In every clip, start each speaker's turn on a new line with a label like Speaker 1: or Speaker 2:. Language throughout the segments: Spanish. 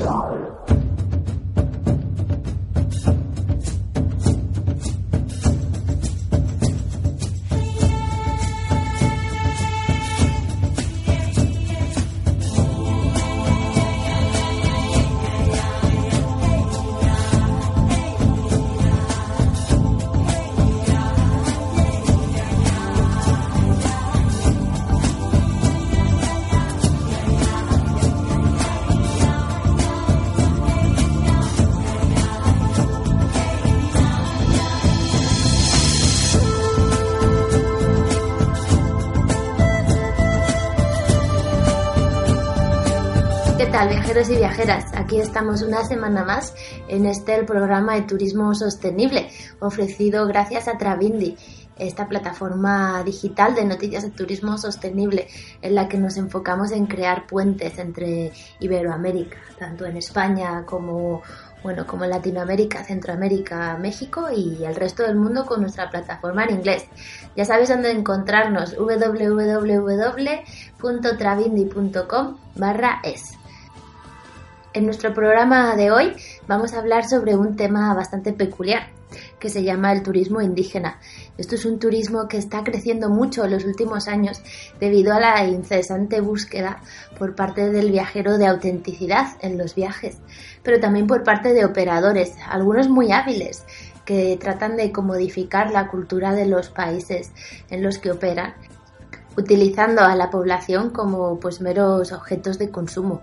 Speaker 1: じゃ。Viajeros y viajeras? Aquí estamos una semana más en este el programa de turismo sostenible ofrecido gracias a Travindi, esta plataforma digital de noticias de turismo sostenible en la que nos enfocamos en crear puentes entre Iberoamérica, tanto en España como bueno, como en Latinoamérica, Centroamérica, México y el resto del mundo con nuestra plataforma en inglés. Ya sabes dónde encontrarnos www.travindi.com barra es. En nuestro programa de hoy vamos a hablar sobre un tema bastante peculiar que se llama el turismo indígena. Esto es un turismo que está creciendo mucho en los últimos años debido a la incesante búsqueda por parte del viajero de autenticidad en los viajes, pero también por parte de operadores, algunos muy hábiles, que tratan de comodificar la cultura de los países en los que operan, utilizando a la población como pues meros objetos de consumo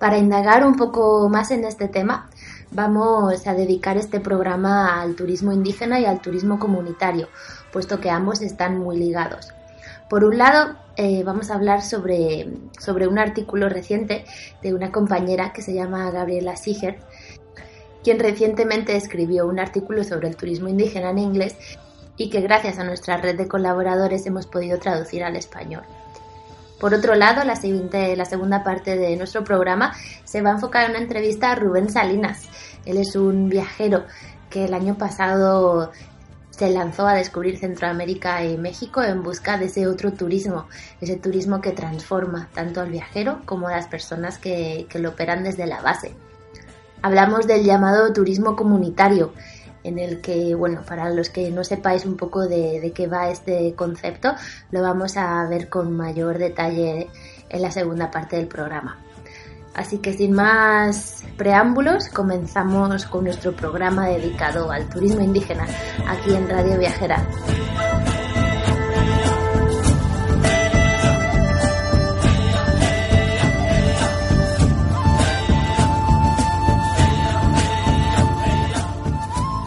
Speaker 1: para indagar un poco más en este tema, vamos a dedicar este programa al turismo indígena y al turismo comunitario, puesto que ambos están muy ligados. Por un lado, eh, vamos a hablar sobre, sobre un artículo reciente de una compañera que se llama Gabriela Siger, quien recientemente escribió un artículo sobre el turismo indígena en inglés y que gracias a nuestra red de colaboradores hemos podido traducir al español. Por otro lado, la, siguiente, la segunda parte de nuestro programa se va a enfocar en una entrevista a Rubén Salinas. Él es un viajero que el año pasado se lanzó a descubrir Centroamérica y México en busca de ese otro turismo, ese turismo que transforma tanto al viajero como a las personas que, que lo operan desde la base. Hablamos del llamado turismo comunitario, en el que, bueno, para los que no sepáis un poco de, qué va este concepto, lo vamos a ver con mayor detalle en la segunda parte del programa. Así que sin más preámbulos, comenzamos con nuestro programa dedicado al turismo indígena aquí en Radio Viajera.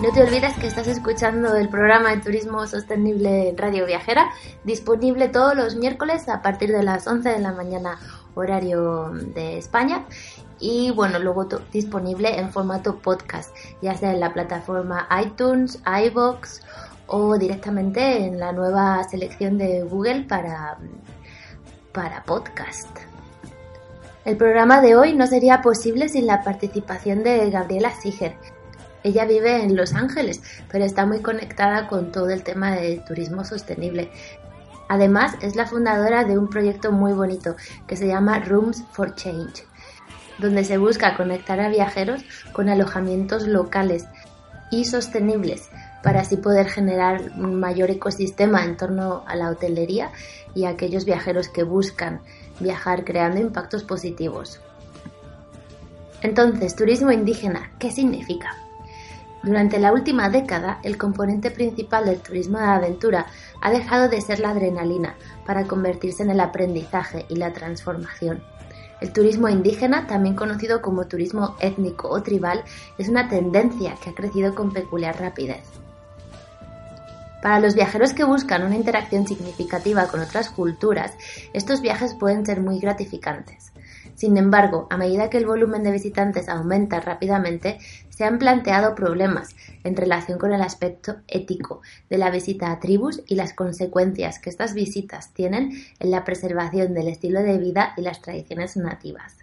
Speaker 1: No te olvides que estás escuchando el programa de turismo sostenible Radio Viajera, disponible todos los miércoles a partir de las 11 de la mañana horario de España y bueno, luego disponible en formato podcast, ya sea en la plataforma iTunes, iBox o directamente en la nueva selección de Google para, para podcast. El programa de hoy no sería posible sin la participación de Gabriela Siger, ella vive en Los Ángeles, pero está muy conectada con todo el tema de turismo sostenible. Además, es la fundadora de un proyecto muy bonito que se llama Rooms for Change, donde se busca conectar a viajeros con alojamientos locales y sostenibles para así poder generar un mayor ecosistema en torno a la hotelería y a aquellos viajeros que buscan viajar creando impactos positivos. Entonces, turismo indígena, ¿qué significa? Durante la última década, el componente principal del turismo de aventura ha dejado de ser la adrenalina para convertirse en el aprendizaje y la transformación. El turismo indígena, también conocido como turismo étnico o tribal, es una tendencia que ha crecido con peculiar rapidez. Para los viajeros que buscan una interacción significativa con otras culturas, estos viajes pueden ser muy gratificantes. Sin embargo, a medida que el volumen de visitantes aumenta rápidamente, se han planteado problemas en relación con el aspecto ético de la visita a tribus y las consecuencias que estas visitas tienen en la preservación del estilo de vida y las tradiciones nativas.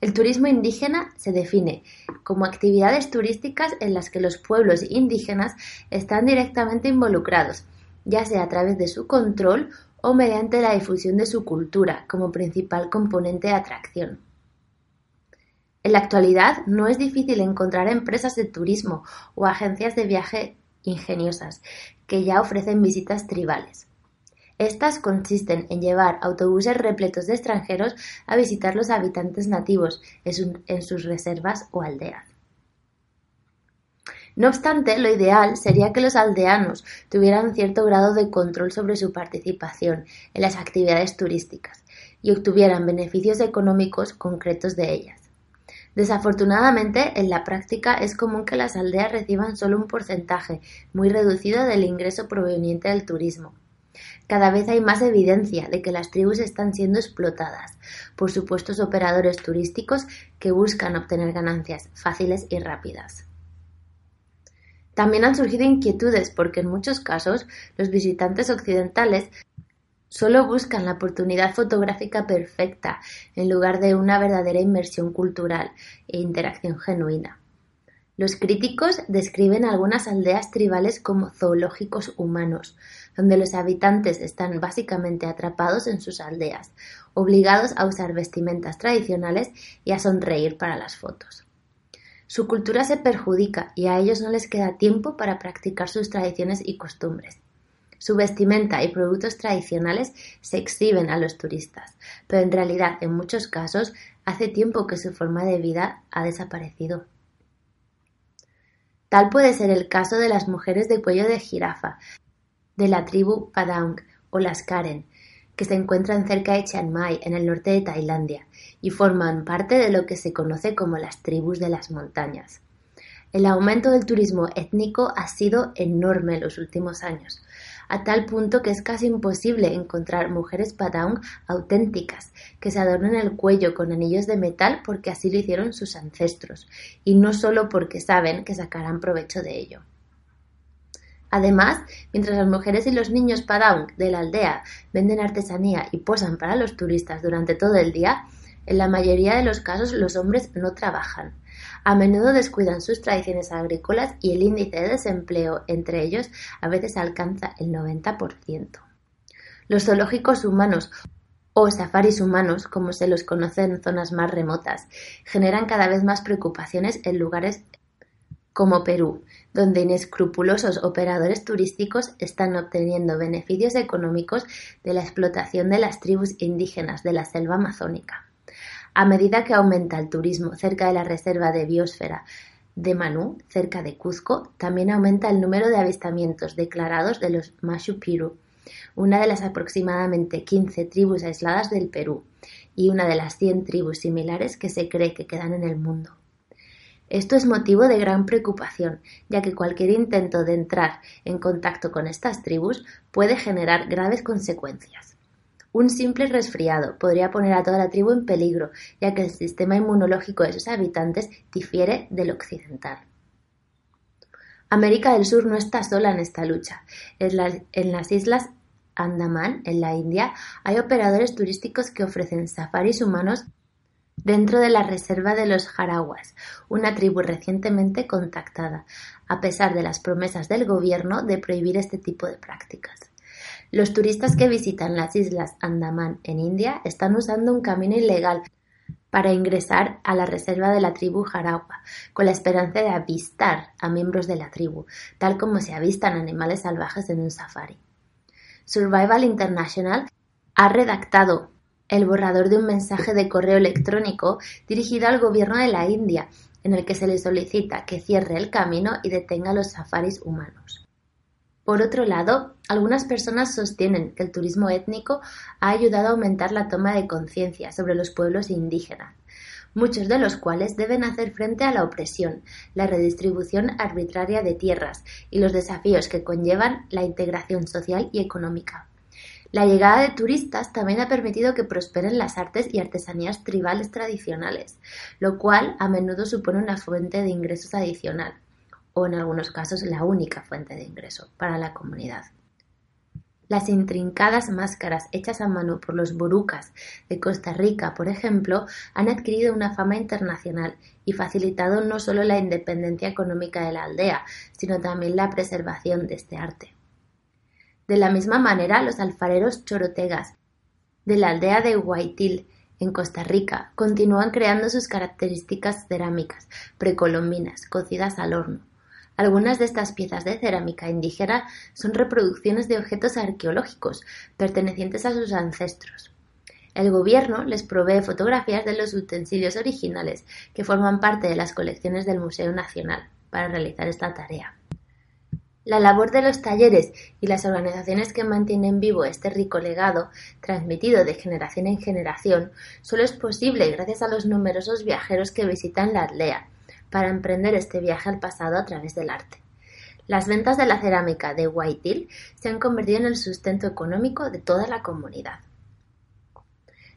Speaker 1: El turismo indígena se define como actividades turísticas en las que los pueblos indígenas están directamente involucrados, ya sea a través de su control o mediante la difusión de su cultura como principal componente de atracción. En la actualidad no es difícil encontrar empresas de turismo o agencias de viaje ingeniosas que ya ofrecen visitas tribales. Estas consisten en llevar autobuses repletos de extranjeros a visitar los habitantes nativos en sus reservas o aldeas. No obstante, lo ideal sería que los aldeanos tuvieran cierto grado de control sobre su participación en las actividades turísticas y obtuvieran beneficios económicos concretos de ellas. Desafortunadamente, en la práctica es común que las aldeas reciban solo un porcentaje muy reducido del ingreso proveniente del turismo. Cada vez hay más evidencia de que las tribus están siendo explotadas por supuestos operadores turísticos que buscan obtener ganancias fáciles y rápidas. También han surgido inquietudes porque en muchos casos los visitantes occidentales solo buscan la oportunidad fotográfica perfecta en lugar de una verdadera inmersión cultural e interacción genuina. Los críticos describen algunas aldeas tribales como zoológicos humanos, donde los habitantes están básicamente atrapados en sus aldeas, obligados a usar vestimentas tradicionales y a sonreír para las fotos. Su cultura se perjudica y a ellos no les queda tiempo para practicar sus tradiciones y costumbres. Su vestimenta y productos tradicionales se exhiben a los turistas, pero en realidad en muchos casos hace tiempo que su forma de vida ha desaparecido. Tal puede ser el caso de las mujeres de cuello de jirafa, de la tribu Padang o las Karen, que se encuentran cerca de Chiang Mai, en el norte de Tailandia, y forman parte de lo que se conoce como las tribus de las montañas. El aumento del turismo étnico ha sido enorme en los últimos años, a tal punto que es casi imposible encontrar mujeres Padang auténticas que se adornen el cuello con anillos de metal porque así lo hicieron sus ancestros, y no solo porque saben que sacarán provecho de ello. Además, mientras las mujeres y los niños Padang de la aldea venden artesanía y posan para los turistas durante todo el día, en la mayoría de los casos los hombres no trabajan. A menudo descuidan sus tradiciones agrícolas y el índice de desempleo entre ellos a veces alcanza el 90%. Los zoológicos humanos o safaris humanos, como se los conoce en zonas más remotas, generan cada vez más preocupaciones en lugares como Perú, donde inescrupulosos operadores turísticos están obteniendo beneficios económicos de la explotación de las tribus indígenas de la selva amazónica. A medida que aumenta el turismo cerca de la reserva de biosfera de Manú, cerca de Cuzco, también aumenta el número de avistamientos declarados de los Machu una de las aproximadamente 15 tribus aisladas del Perú y una de las 100 tribus similares que se cree que quedan en el mundo. Esto es motivo de gran preocupación, ya que cualquier intento de entrar en contacto con estas tribus puede generar graves consecuencias. Un simple resfriado podría poner a toda la tribu en peligro, ya que el sistema inmunológico de sus habitantes difiere del occidental. América del Sur no está sola en esta lucha. En, las islas Andaman, en la India, hay operadores turísticos que ofrecen safaris humanos dentro de la reserva de los Jarawas, una tribu recientemente contactada, a pesar de las promesas del gobierno de prohibir este tipo de prácticas. Los turistas que visitan las islas Andaman en India están usando un camino ilegal para ingresar a la reserva de la tribu Jarawa, con la esperanza de avistar a miembros de la tribu, tal como se avistan animales salvajes en un safari. Survival International ha redactado el borrador de un mensaje de correo electrónico dirigido al gobierno de la India, en el que se le solicita que cierre el camino y detenga los safaris humanos. Por otro lado, algunas personas sostienen que el turismo étnico ha ayudado a aumentar la toma de conciencia sobre los pueblos indígenas, muchos de los cuales deben hacer frente a la opresión, la redistribución arbitraria de tierras y los desafíos que conllevan la integración social y económica. La llegada de turistas también ha permitido que prosperen las artes y artesanías tribales tradicionales, lo cual a menudo supone una fuente de ingresos adicional, o en algunos casos la única fuente de ingreso para la comunidad. Las intrincadas máscaras hechas a mano por los borucas de Costa Rica, por ejemplo, han adquirido una fama internacional y facilitado no solo la independencia económica de la aldea, sino también la preservación de este arte. De la misma manera, los alfareros chorotegas de la aldea de Huaytil, En Costa Rica continúan creando sus características cerámicas precolombinas cocidas al horno. Algunas de estas piezas de cerámica indígena son reproducciones de objetos arqueológicos pertenecientes a sus ancestros. El gobierno les provee fotografías de los utensilios originales que forman parte de las colecciones del Museo Nacional para realizar esta tarea. La labor de los talleres y las organizaciones que mantienen vivo este rico legado, transmitido de generación en generación, solo es posible gracias a los numerosos viajeros que visitan la aldea, para emprender este viaje al pasado a través del arte. Las ventas de la cerámica de Waitil se han convertido en el sustento económico de toda la comunidad.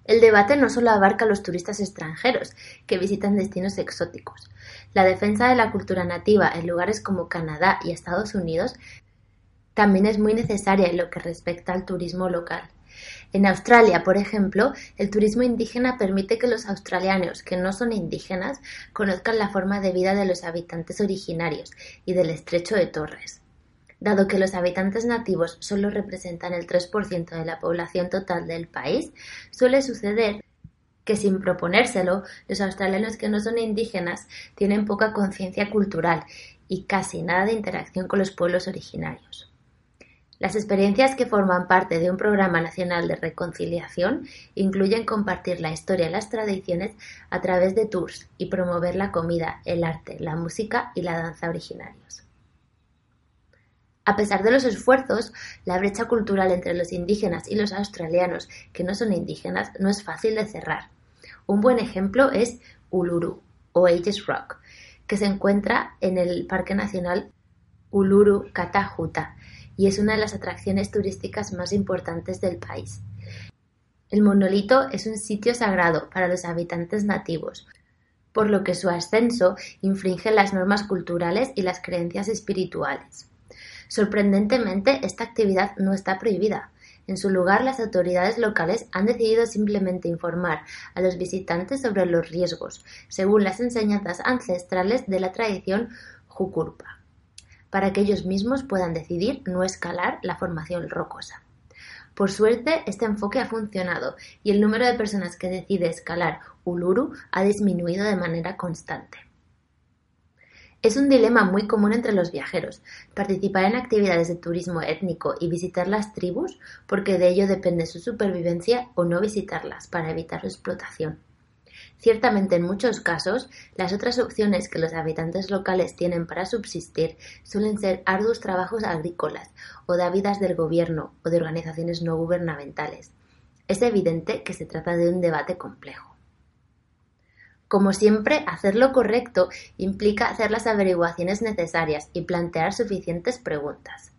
Speaker 1: El debate no solo abarca a los turistas extranjeros que visitan destinos exóticos. La defensa de la cultura nativa en lugares como Canadá y Estados Unidos también es muy necesaria en lo que respecta al turismo local. En Australia, por ejemplo, el turismo indígena permite que los australianos que no son indígenas conozcan la forma de vida de los habitantes originarios y del estrecho de Torres. Dado que los habitantes nativos solo representan el 3% de la población total del país, suele suceder que sin proponérselo, los australianos que no son indígenas tienen poca conciencia cultural y casi nada de interacción con los pueblos originarios. Las experiencias que forman parte de un programa nacional de reconciliación incluyen compartir la historia y las tradiciones a través de tours y promover la comida, el arte, la música y la danza originarios. A pesar de los esfuerzos, la brecha cultural entre los indígenas y los australianos que no son indígenas no es fácil de cerrar. Un buen ejemplo es Uluru o Ages Rock, que se encuentra en el Parque Nacional Uluru Katahuta y es una de las atracciones turísticas más importantes del país. El monolito es un sitio sagrado para los habitantes nativos, por lo que su ascenso infringe las normas culturales y las creencias espirituales. Sorprendentemente, esta actividad no está prohibida. En su lugar, las autoridades locales han decidido simplemente informar a los visitantes sobre los riesgos, según las enseñanzas ancestrales de la tradición Jukurpa, para que ellos mismos puedan decidir no escalar la formación rocosa. Por suerte, este enfoque ha funcionado y el número de personas que decide escalar Uluru ha disminuido de manera constante. Es un dilema muy común entre los viajeros, participar en actividades de turismo étnico y visitar las tribus, porque de ello depende su supervivencia, o no visitarlas para evitar su explotación. Ciertamente en muchos casos, las otras opciones que los habitantes locales tienen para subsistir suelen ser arduos trabajos agrícolas o dávidas del gobierno o de organizaciones no gubernamentales. Es evidente que se trata de un debate complejo. Como siempre, hacer lo correcto implica hacer las averiguaciones necesarias y plantear suficientes preguntas.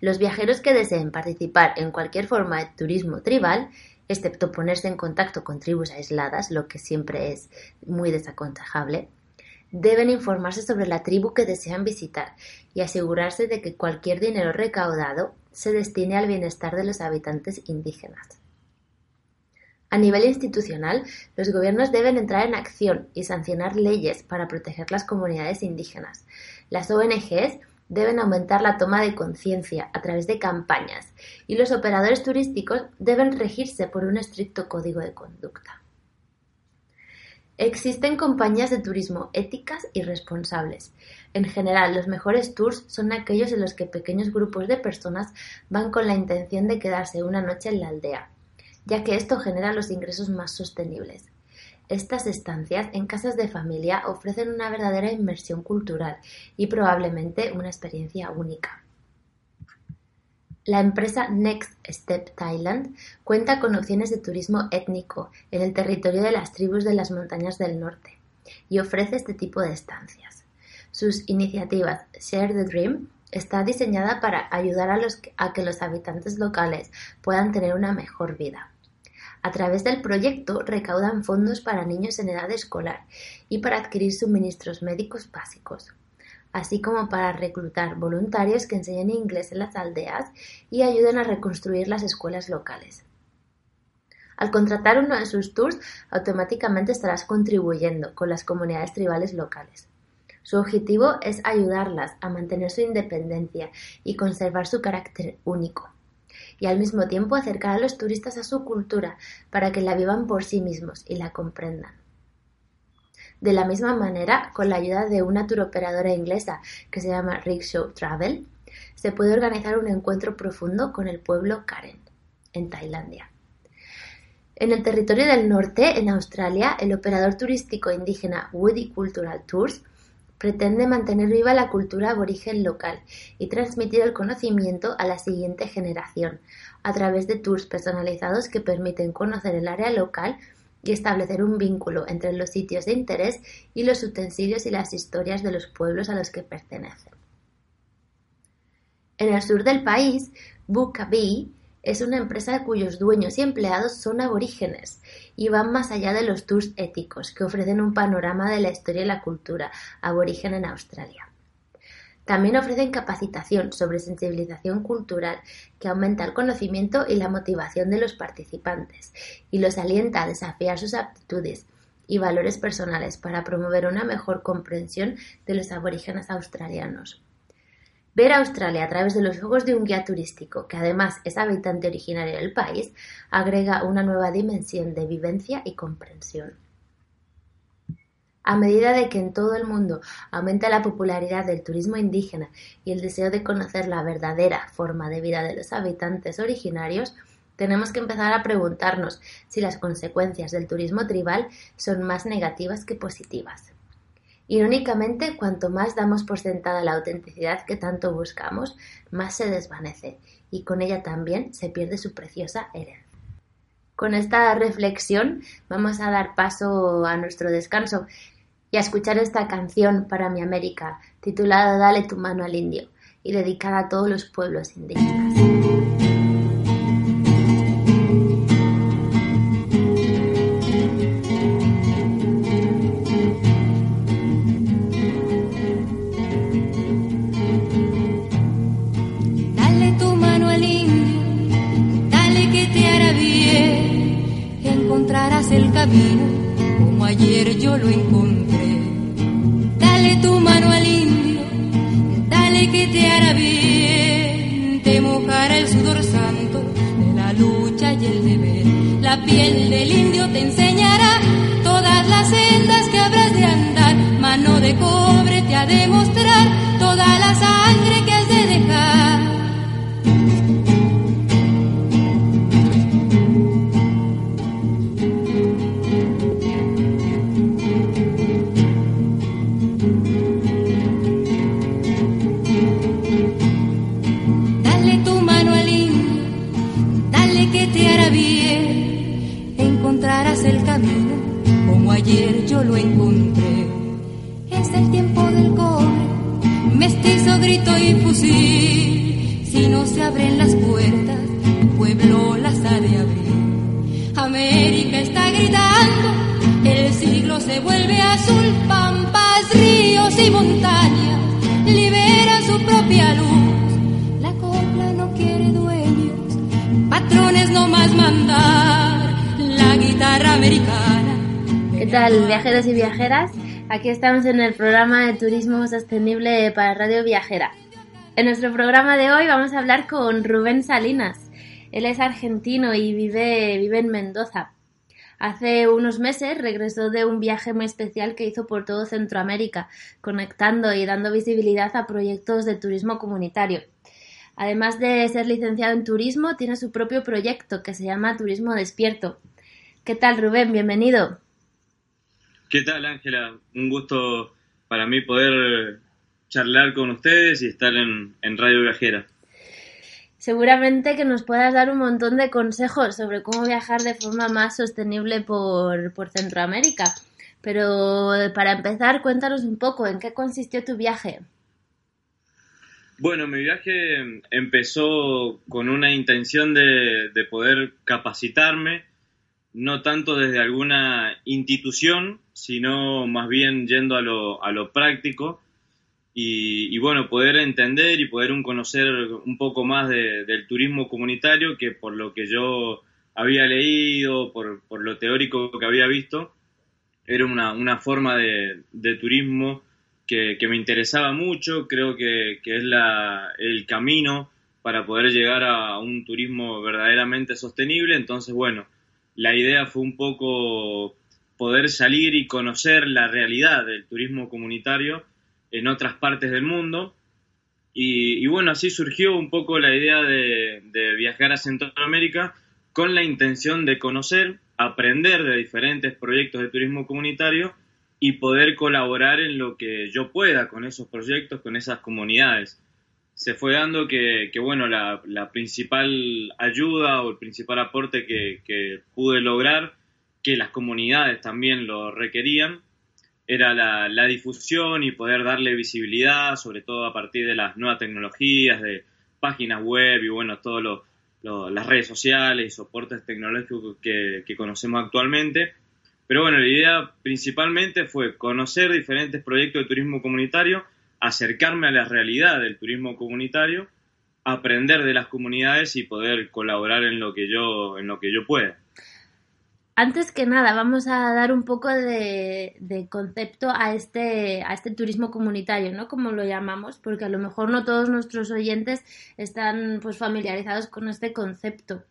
Speaker 1: Los viajeros que deseen participar en cualquier forma de turismo tribal, excepto ponerse en contacto con tribus aisladas, lo que siempre es muy desaconsejable, deben informarse sobre la tribu que desean visitar y asegurarse de que cualquier dinero recaudado se destine al bienestar de los habitantes indígenas. A nivel institucional, los gobiernos deben entrar en acción y sancionar leyes para proteger las comunidades indígenas. Las ONGs deben aumentar la toma de conciencia a través de campañas y los operadores turísticos deben regirse por un estricto código de conducta. Existen compañías de turismo éticas y responsables. En general, los mejores tours son aquellos en los que pequeños grupos de personas van con la intención de quedarse una noche en la aldea ya que esto genera los ingresos más sostenibles. Estas estancias en casas de familia ofrecen una verdadera inmersión cultural y probablemente una experiencia única. La empresa Next Step Thailand cuenta con opciones de turismo étnico en el territorio de las tribus de las montañas del norte y ofrece este tipo de estancias. Sus iniciativas Share the Dream está diseñada para ayudar a, a que los habitantes locales puedan tener una mejor vida. A través del proyecto recaudan fondos para niños en edad escolar y para adquirir suministros médicos básicos, así como para reclutar voluntarios que enseñen inglés en las aldeas y ayuden a reconstruir las escuelas locales. Al contratar uno de sus tours, automáticamente estarás contribuyendo con las comunidades tribales locales. Su objetivo es ayudarlas a mantener su independencia y conservar su carácter único y al mismo tiempo acercar a los turistas a su cultura para que la vivan por sí mismos y la comprendan. De la misma manera, con la ayuda de una turoperadora inglesa que se llama Rickshaw Travel, se puede organizar un encuentro profundo con el pueblo Karen, en Tailandia. En el territorio del norte, en Australia, el operador turístico indígena Woody Cultural Tours pretende mantener viva la cultura aborigen local y transmitir el conocimiento a la siguiente generación a través de tours personalizados que permiten conocer el área local y establecer un vínculo entre los sitios de interés y los utensilios y las historias de los pueblos a los que pertenecen. En el sur del país, Bukabi es una empresa cuyos dueños y empleados son aborígenes y van más allá de los tours éticos que ofrecen un panorama de la historia y la cultura aborigen en Australia. También ofrecen capacitación sobre sensibilización cultural que aumenta el conocimiento y la motivación de los participantes y los alienta a desafiar sus aptitudes y valores personales para promover una mejor comprensión de los aborígenes australianos. Ver Australia a través de los ojos de un guía turístico, que además es habitante originario del país, agrega una nueva dimensión de vivencia y comprensión. A medida de que en todo el mundo aumenta la popularidad del turismo indígena y el deseo de conocer la verdadera forma de vida de los habitantes originarios, tenemos que empezar a preguntarnos si las consecuencias del turismo tribal son más negativas que positivas. Irónicamente, cuanto más damos por sentada la autenticidad que tanto buscamos, más se desvanece y con ella también se pierde su preciosa herencia. Con esta reflexión vamos a dar paso a nuestro descanso y a escuchar esta canción para mi América, titulada Dale tu mano al indio y dedicada a todos los pueblos indígenas.
Speaker 2: Como ayer yo lo encontré. Dale tu mano al indio, dale que te hará bien, te mojará el sudor santo de la lucha y el deber. La piel
Speaker 1: Aquí estamos en el programa de Turismo Sostenible para Radio Viajera. En nuestro programa de hoy vamos a hablar con Rubén Salinas. Él es argentino y vive, vive en Mendoza. Hace unos meses regresó de un viaje muy especial que hizo por todo Centroamérica, conectando y dando visibilidad a proyectos de turismo comunitario. Además de ser licenciado en turismo, tiene su propio proyecto que se llama Turismo Despierto. ¿Qué tal, Rubén? Bienvenido.
Speaker 3: ¿Qué tal, Ángela? Un gusto para mí poder charlar con ustedes y estar en, en Radio Viajera.
Speaker 1: Seguramente que nos puedas dar un montón de consejos sobre cómo viajar de forma más sostenible por, por Centroamérica. Pero para empezar, cuéntanos un poco en qué consistió tu viaje.
Speaker 3: Bueno, mi viaje empezó con una intención de, de poder capacitarme, no tanto desde alguna institución, sino más bien yendo a lo, a lo práctico y, bueno, poder entender y poder un conocer un poco más de, del turismo comunitario que por lo que yo había leído, por, por lo teórico que había visto, era una, una forma de, de turismo que, que, me interesaba mucho, creo que, que es la, el camino para poder llegar a un turismo verdaderamente sostenible. Entonces, bueno, la idea fue un poco poder salir y conocer la realidad del turismo comunitario en otras partes del mundo. Y, bueno, así surgió un poco la idea de, de, viajar a Centroamérica con la intención de conocer, aprender de diferentes proyectos de turismo comunitario y poder colaborar en lo que yo pueda con esos proyectos, con esas comunidades se fue dando que, bueno, la, principal ayuda o el principal aporte que, pude lograr, que las comunidades también lo requerían, era la, difusión y poder darle visibilidad, sobre todo a partir de las nuevas tecnologías, de páginas web y bueno, todas las redes sociales y soportes tecnológicos que, que conocemos actualmente. Pero bueno, la idea principalmente fue conocer diferentes proyectos de turismo comunitario, acercarme a la realidad del turismo comunitario, aprender de las comunidades y poder colaborar en lo que yo, en lo que yo pueda.
Speaker 1: Antes que nada, vamos a dar un poco de, concepto a este, a este turismo comunitario, ¿no? Como lo llamamos, porque a lo mejor no todos nuestros oyentes están pues familiarizados con este concepto.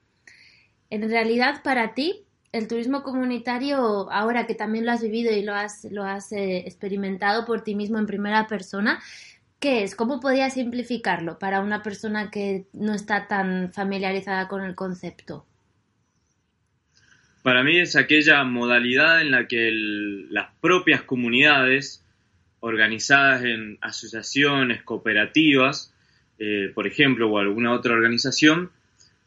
Speaker 1: En realidad, para ti, el turismo comunitario, ahora que también lo has vivido y lo has, lo has eh, experimentado por ti mismo en primera persona, ¿qué es? ¿Cómo podrías simplificarlo para una persona que no está tan familiarizada con el concepto?
Speaker 3: Para mí es aquella modalidad en la que las propias comunidades organizadas en asociaciones, cooperativas, eh, por ejemplo, o alguna otra organización,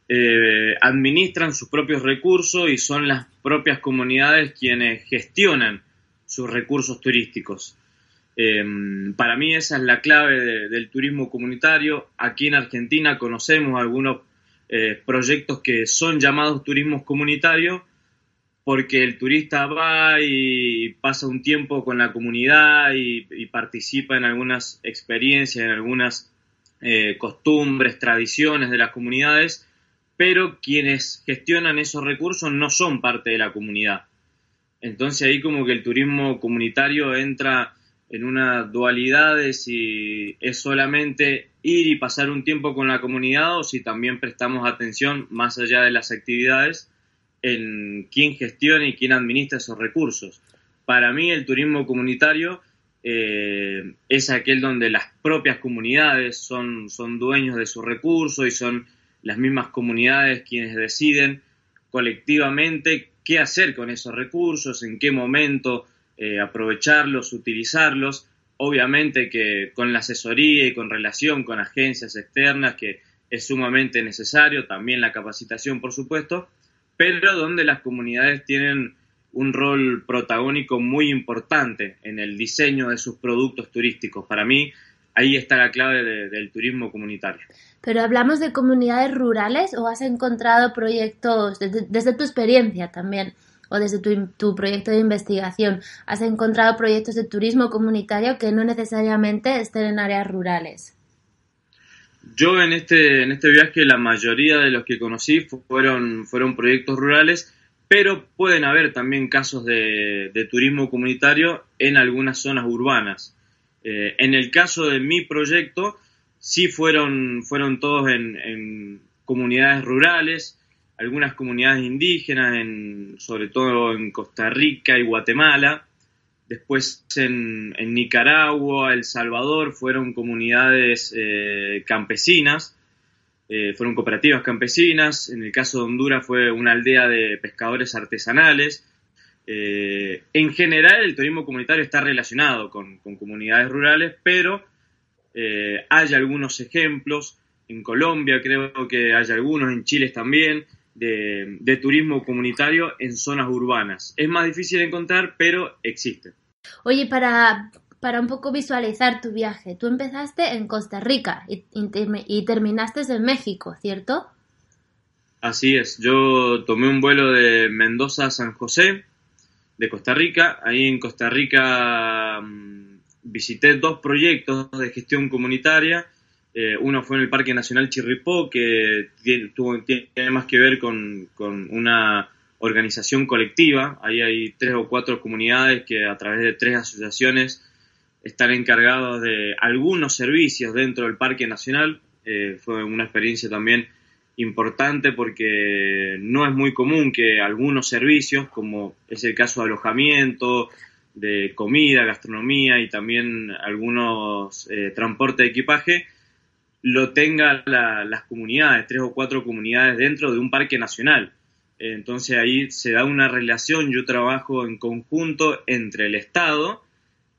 Speaker 3: eh, administran sus propios recursos y son las propias comunidades quienes gestionan sus recursos turísticos. Em, para mí esa es la clave del turismo comunitario. Aquí en Argentina conocemos algunos eh, proyectos que son llamados turismos comunitarios porque el turista va y pasa un tiempo con la comunidad y, participa en algunas experiencias, en algunas eh, costumbres, tradiciones de las comunidades pero quienes gestionan esos recursos no son parte de la comunidad. Entonces ahí como que el turismo comunitario entra en una dualidad de si es solamente ir y pasar un tiempo con la comunidad o si también prestamos atención más allá de las actividades en quién gestiona y quién administra esos recursos. Para mí el turismo comunitario eh, es aquel donde las propias comunidades son, son dueños de sus recursos y son las mismas comunidades quienes deciden colectivamente qué hacer con esos recursos, en qué momento eh, aprovecharlos, utilizarlos. Obviamente que con la asesoría y con relación con agencias externas, que es sumamente necesario, también la capacitación, por supuesto, pero donde las comunidades tienen un rol protagónico muy importante en el diseño de sus productos turísticos. Para mí, ahí está la clave del turismo comunitario.
Speaker 1: Pero hablamos de comunidades rurales o has encontrado proyectos, desde, tu experiencia también, o desde tu, proyecto de investigación, has encontrado proyectos de turismo comunitario que no necesariamente estén en áreas rurales.
Speaker 3: Yo en este, en este viaje la mayoría de los que conocí fueron, fueron proyectos rurales, pero pueden haber también casos de turismo comunitario en algunas zonas urbanas. Eh, en el caso de mi proyecto, sí fueron, fueron todos en, comunidades rurales, algunas comunidades indígenas, en, sobre todo en Costa Rica y Guatemala. Después en, Nicaragua, El Salvador, fueron comunidades eh, campesinas, eh, fueron cooperativas campesinas. En el caso de Honduras fue una aldea de pescadores artesanales. Eh, en general, el turismo comunitario está relacionado con, comunidades rurales, pero eh, hay algunos ejemplos. En Colombia creo que hay algunos, en Chile también, de, turismo comunitario en zonas urbanas. Es más difícil encontrar, pero existe.
Speaker 1: Oye, para, para un poco visualizar tu viaje, tú empezaste en Costa Rica y, y terminaste en México, ¿cierto?
Speaker 3: Así es, yo tomé un vuelo de Mendoza a San José, de Costa Rica. Ahí en Costa Rica mm, visité dos proyectos de gestión comunitaria. Eh, uno fue en el Parque Nacional Chirripó, que tiene, tiene más que ver con, una organización colectiva. Ahí hay tres o cuatro comunidades que a través de tres asociaciones están encargados de algunos servicios dentro del Parque Nacional. fue una experiencia también importante porque no es muy común que algunos servicios, como es el caso de alojamiento, de comida, gastronomía y también algunos eh, transporte de equipaje, lo tengan las comunidades, tres o cuatro comunidades dentro de un parque nacional. Entonces ahí se da una relación, yo trabajo en conjunto entre el Estado,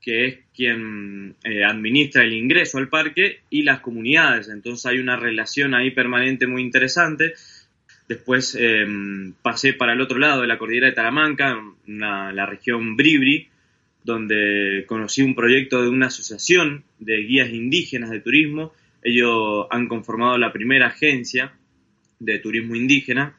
Speaker 3: que es quien eh, administra el ingreso al parque, y las comunidades. Entonces hay una relación ahí permanente muy interesante. Después em, pasé para el otro lado de la cordillera de Talamanca, la región Bribri, donde conocí un proyecto de una asociación de guías indígenas de turismo. Ellos han conformado la primera agencia de turismo indígena.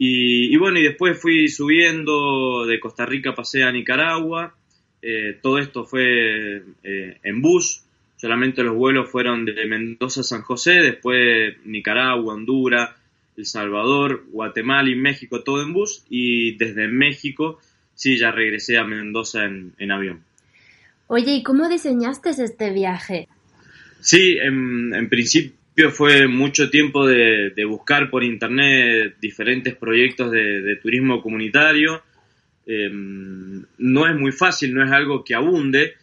Speaker 3: Y, bueno, y después fui subiendo, de Costa Rica pasé a Nicaragua. Eh, todo esto fue eh, en bus, solamente los vuelos fueron de Mendoza a San José, después Nicaragua, Honduras, El Salvador, Guatemala y México, todo en bus. Y desde México sí, ya regresé a Mendoza en, avión.
Speaker 1: Oye, ¿y cómo diseñaste este viaje?
Speaker 3: Sí, en, principio fue mucho tiempo de, buscar por internet diferentes proyectos de, turismo comunitario. Em, no es muy fácil, no es algo que abunde.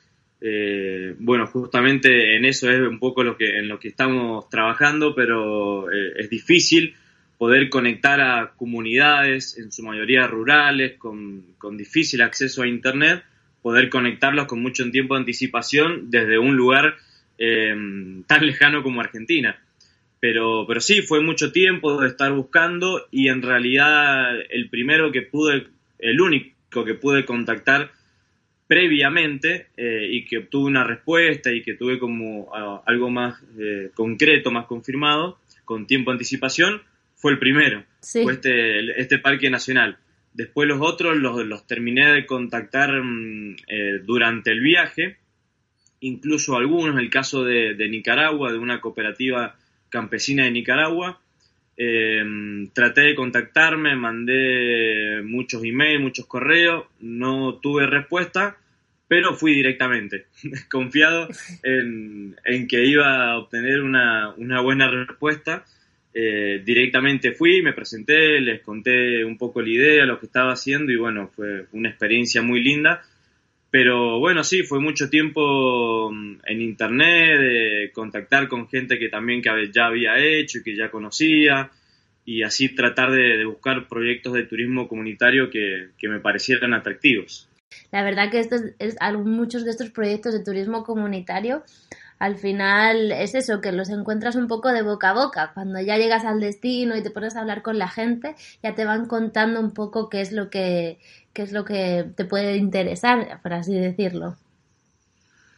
Speaker 3: Eh, bueno, justamente en eso es un poco lo que, en lo que estamos trabajando, pero eh, es difícil poder conectar a comunidades, en su mayoría rurales, con, difícil acceso a Internet, poder conectarlos con mucho tiempo de anticipación desde un lugar eh, tan lejano como Argentina. Pero, pero sí, fue mucho tiempo de estar buscando y en realidad el primero que pude, el único que pude contactar previamente eh, y que obtuve una respuesta y que tuve como ah, algo más eh, concreto, más confirmado, con tiempo de anticipación, fue el primero, fue este, este parque nacional. Después los otros los, terminé de contactar mm, eh, durante el viaje, incluso algunos, el caso de, Nicaragua, de una cooperativa campesina de Nicaragua. Eh, traté de contactarme, mandé muchos emails, muchos correos, no tuve respuesta, pero fui directamente, confiado en, que iba a obtener una, buena respuesta eh, directamente fui, me presenté, les conté un poco la idea, lo que estaba haciendo y bueno, fue una experiencia muy linda. Pero bueno, sí, fue mucho tiempo mm, en internet, de contactar con gente que también que ya había hecho y que ya conocía y así tratar de, buscar proyectos de turismo comunitario que, me parecieran atractivos.
Speaker 1: La verdad que estos, es, muchos de estos proyectos de turismo comunitario al final es eso, que los encuentras un poco de boca a boca. Cuando ya llegas al destino y te pones a hablar con la gente, ya te van contando un poco qué es lo que, qué es lo que te puede interesar, por así decirlo.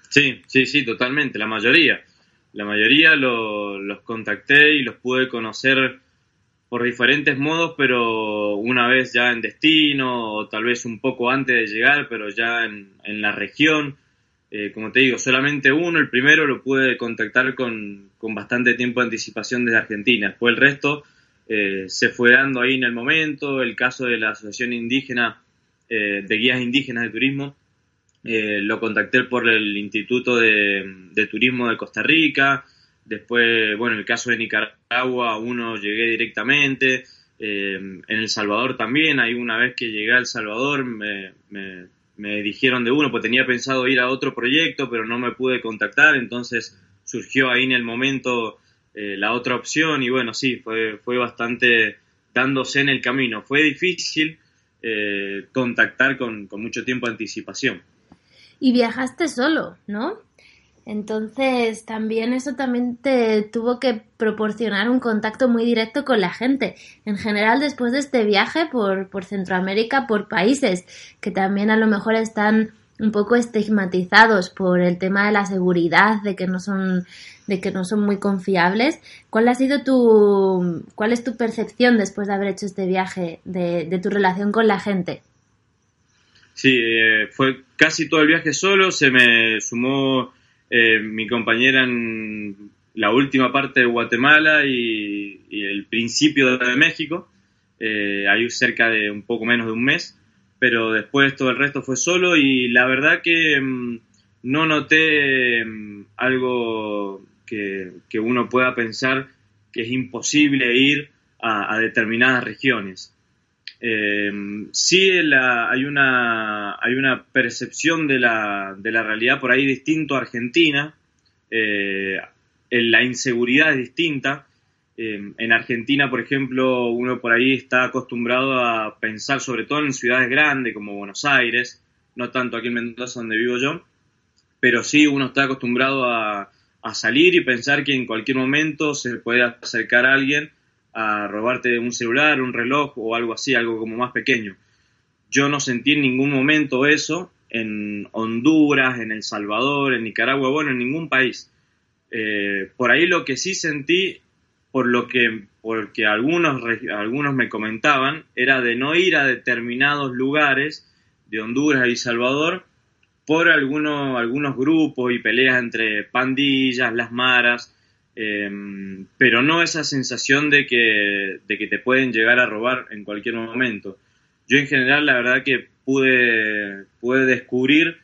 Speaker 3: Sí, sí, sí, totalmente, la mayoría. La mayoría los contacté y los pude conocer por diferentes modos, pero una vez ya en destino o tal vez un poco antes de llegar, pero ya en, en la región eh, como te digo, solamente uno, el primero, lo pude contactar con, bastante tiempo de anticipación desde Argentina. Después el resto eh, se fue dando ahí en el momento. El caso de la Asociación Indígena eh, de Guías Indígenas de Turismo, lo contacté por el Instituto de, Turismo de Costa Rica. Después, bueno, el caso de Nicaragua, uno llegué directamente. en El Salvador también, ahí una vez que llegué a El Salvador me me dijeron de uno, pues tenía pensado ir a otro proyecto, pero no me pude contactar, entonces surgió ahí en el momento eh, la otra opción y bueno, sí, fue, fue bastante dándose en el camino. Fue difícil eh, contactar con, con mucho tiempo de anticipación.
Speaker 1: Y viajaste solo, ¿no? Entonces, también eso también te tuvo que proporcionar un contacto muy directo con la gente. En general, después de este viaje por, por Centroamérica, por países que también a lo mejor están un poco estigmatizados por el tema de la seguridad, de que no son, de que no son muy confiables. ¿Cuál ha sido tu, cuál es tu percepción después de haber hecho este viaje de, de tu relación con la gente?
Speaker 3: Sí, eh, fue casi todo el viaje solo, se me sumó eh, mi compañera en la última parte de Guatemala y, el principio de México, eh, ahí cerca de un poco menos de un mes, pero después todo el resto fue solo y la verdad que mm, no noté mm, algo que, uno pueda pensar que es imposible ir a, determinadas regiones. Eh, sí hay, una, hay una percepción de la, de la realidad por ahí distinto a Argentina, eh, la inseguridad es distinta. Eh, en Argentina, por ejemplo, uno por ahí está acostumbrado a pensar sobre todo en ciudades grandes como Buenos Aires, no tanto aquí en Mendoza donde vivo yo, pero sí uno está acostumbrado a, salir y pensar que en cualquier momento se puede acercar a alguien a robarte un celular, un reloj o algo así, algo como más pequeño. Yo no sentí en ningún momento eso en Honduras, en El Salvador, en Nicaragua, bueno, en ningún país. Eh, por ahí lo que sí sentí, por lo que porque algunos, algunos me comentaban, era de no ir a determinados lugares de Honduras y Salvador por algunos, algunos grupos y peleas entre pandillas, las maras, em, pero no esa sensación de que, de que te pueden llegar a robar en cualquier momento. Yo en general la verdad que pude, pude descubrir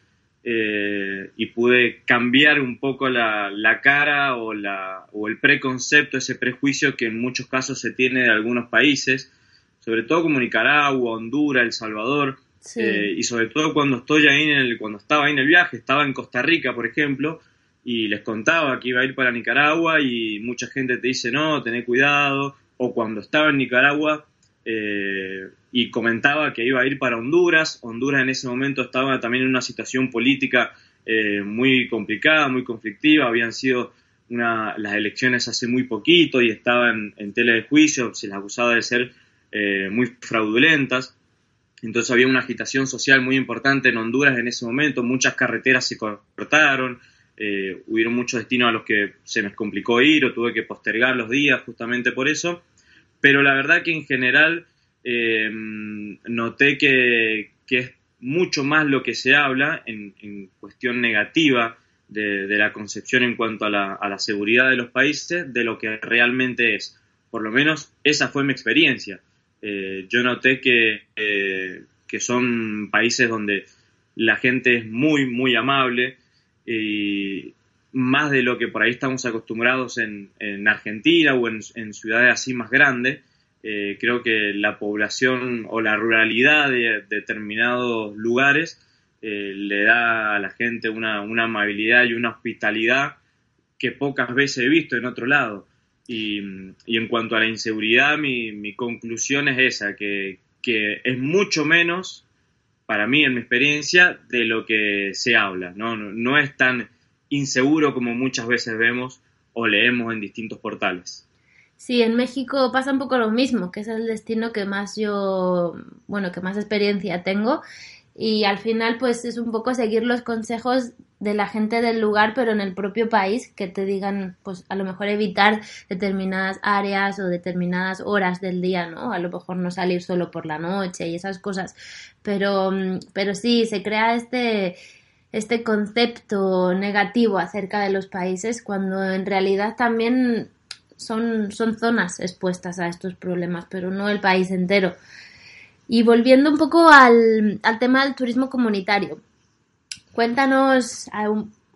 Speaker 3: eh, y pude cambiar un poco la, la cara o, la, o el preconcepto, ese prejuicio que en muchos casos se tiene de algunos países, sobre todo como Nicaragua, Honduras, El Salvador, eh, y sobre todo cuando estoy ahí en el, cuando estaba ahí en el viaje, estaba en Costa Rica, por ejemplo, y les contaba que iba a ir para Nicaragua y mucha gente te dice no, tené cuidado, o cuando estaba en Nicaragua eh, y comentaba que iba a ir para Honduras, Honduras en ese momento estaba también en una situación política eh, muy complicada, muy conflictiva, habían sido una, las elecciones hace muy poquito y estaban en tela de juicio, se les acusaba de ser muy fraudulentas. Entonces había una agitación social muy importante en Honduras en ese momento, muchas carreteras se cortaron, eh, hubieron muchos destinos a los que se me complicó ir o tuve que postergar los días justamente por eso, pero la verdad que en general eh, noté que, es mucho más lo que se habla en, cuestión negativa de, la concepción en cuanto a la, a la seguridad de los países de lo que realmente es. Por lo menos esa fue mi experiencia. Eh, yo noté que, que son países donde la gente es muy, muy amable y más de lo que por ahí estamos acostumbrados en, en Argentina o en, ciudades así más grandes. Eh, creo que la población o la ruralidad de, determinados lugares le da a la gente una, una amabilidad y una hospitalidad que pocas veces he visto en otro lado. Y, en cuanto a la inseguridad, mi, conclusión es esa, que, es mucho menos, para mí, en mi experiencia, de lo que se habla. No, no, es tan inseguro como muchas veces vemos o leemos en distintos portales.
Speaker 1: Sí, en México pasa un poco lo mismo, que es el destino que más yo, bueno, que más experiencia tengo y al final pues es un poco seguir los consejos de la gente del lugar pero en el propio país que te digan pues a lo mejor evitar determinadas áreas o determinadas horas del día no a lo mejor no salir solo por la noche y esas cosas. Pero mm, pero sí se crea este este concepto negativo acerca de los países cuando en realidad también son, son zonas expuestas a estos problemas pero no el país entero y volviendo un poco al, tema del turismo comunitario, cuéntanos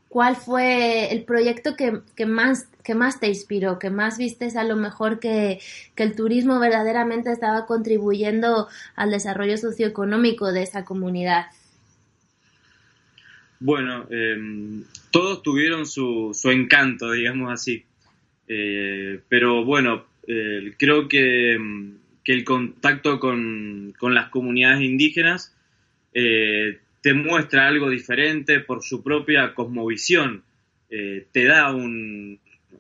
Speaker 1: cuál fue el proyecto que, más, que más te inspiró, que más vistes a lo mejor que, el turismo verdaderamente estaba contribuyendo al desarrollo socioeconómico de esa comunidad.
Speaker 3: Bueno, em, todos tuvieron su, su, encanto, digamos así. Eh, pero bueno, eh, creo que em, que el contacto con, las comunidades indígenas eh, te muestra algo diferente por su propia cosmovisión, eh, te da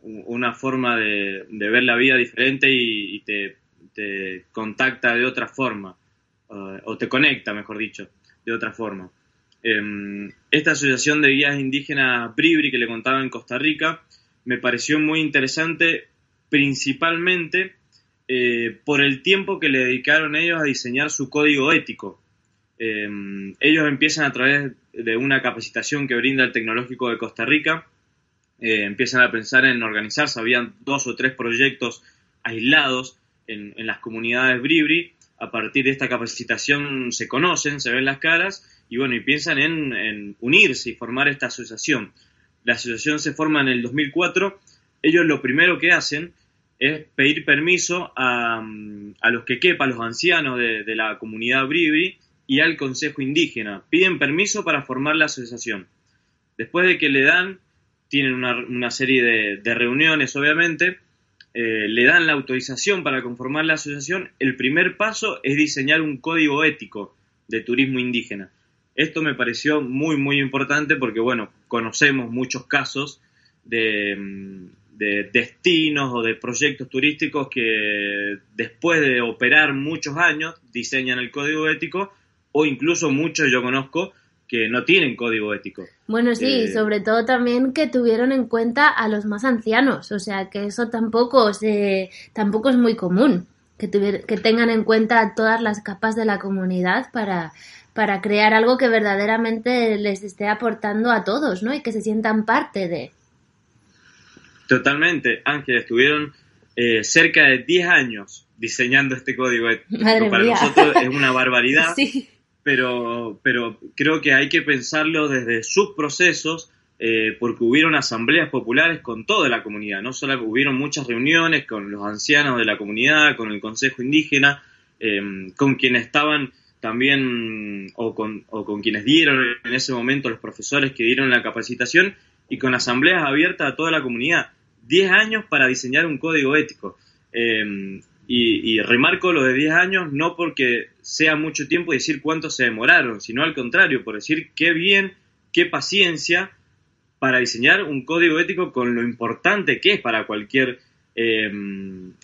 Speaker 3: una forma de, ver la vida diferente y, te, contacta de otra forma, eh, o te conecta, mejor dicho, de otra forma. Em, esta asociación de guías indígenas Bribri que le contaba en Costa Rica me pareció muy interesante principalmente eh, por el tiempo que le dedicaron ellos a diseñar su código ético. Eh, ellos empiezan a través de una capacitación que brinda el Tecnológico de Costa Rica, eh, empiezan a pensar en organizarse, habían dos o tres proyectos aislados en, las comunidades Bribri, a partir de esta capacitación se conocen, se ven las caras y bueno, y piensan en, en unirse y formar esta asociación. La asociación se forma en el 2004 ellos lo primero que hacen es pedir permiso a, a los que quepan, los ancianos de, de la comunidad Bribri y al Consejo Indígena. Piden permiso para formar la asociación. Después de que le dan, tienen una, una serie de, de, reuniones, obviamente, eh, le dan la autorización para conformar la asociación. El primer paso es diseñar un código ético de turismo indígena. Esto me pareció muy, muy importante porque, bueno, conocemos muchos casos de, de destinos o de proyectos turísticos que después de operar muchos años diseñan el código ético o incluso muchos yo conozco que no tienen código ético.
Speaker 1: Bueno, sí, eh, sobre todo también que tuvieron en cuenta a los más ancianos, o sea que eso tampoco, se, tampoco es muy común, que, que tengan en cuenta todas las capas de la comunidad para, para crear algo que verdaderamente les esté aportando a todos, ¿no? Y que se sientan parte de.
Speaker 3: Totalmente, Ángel, estuvieron eh, cerca de 10 años diseñando este código ético. Para
Speaker 1: mía.
Speaker 3: nosotros es una barbaridad.
Speaker 1: sí
Speaker 3: pero, pero creo que hay que pensarlo desde sus procesos, eh, porque hubieron asambleas populares con toda la comunidad, no solo hubieron muchas reuniones con los ancianos de la comunidad, con el Consejo Indígena, eh, con quienes estaban también, o con, o con quienes dieron en ese momento los profesores que dieron la capacitación, y con asambleas abiertas a toda la comunidad. Diez años para diseñar un código ético. Eh, y, remarco lo de 10 años no porque sea mucho tiempo y decir cuánto se demoraron, sino al contrario, por decir qué bien, qué paciencia para diseñar un código ético con lo importante que es para cualquier eh,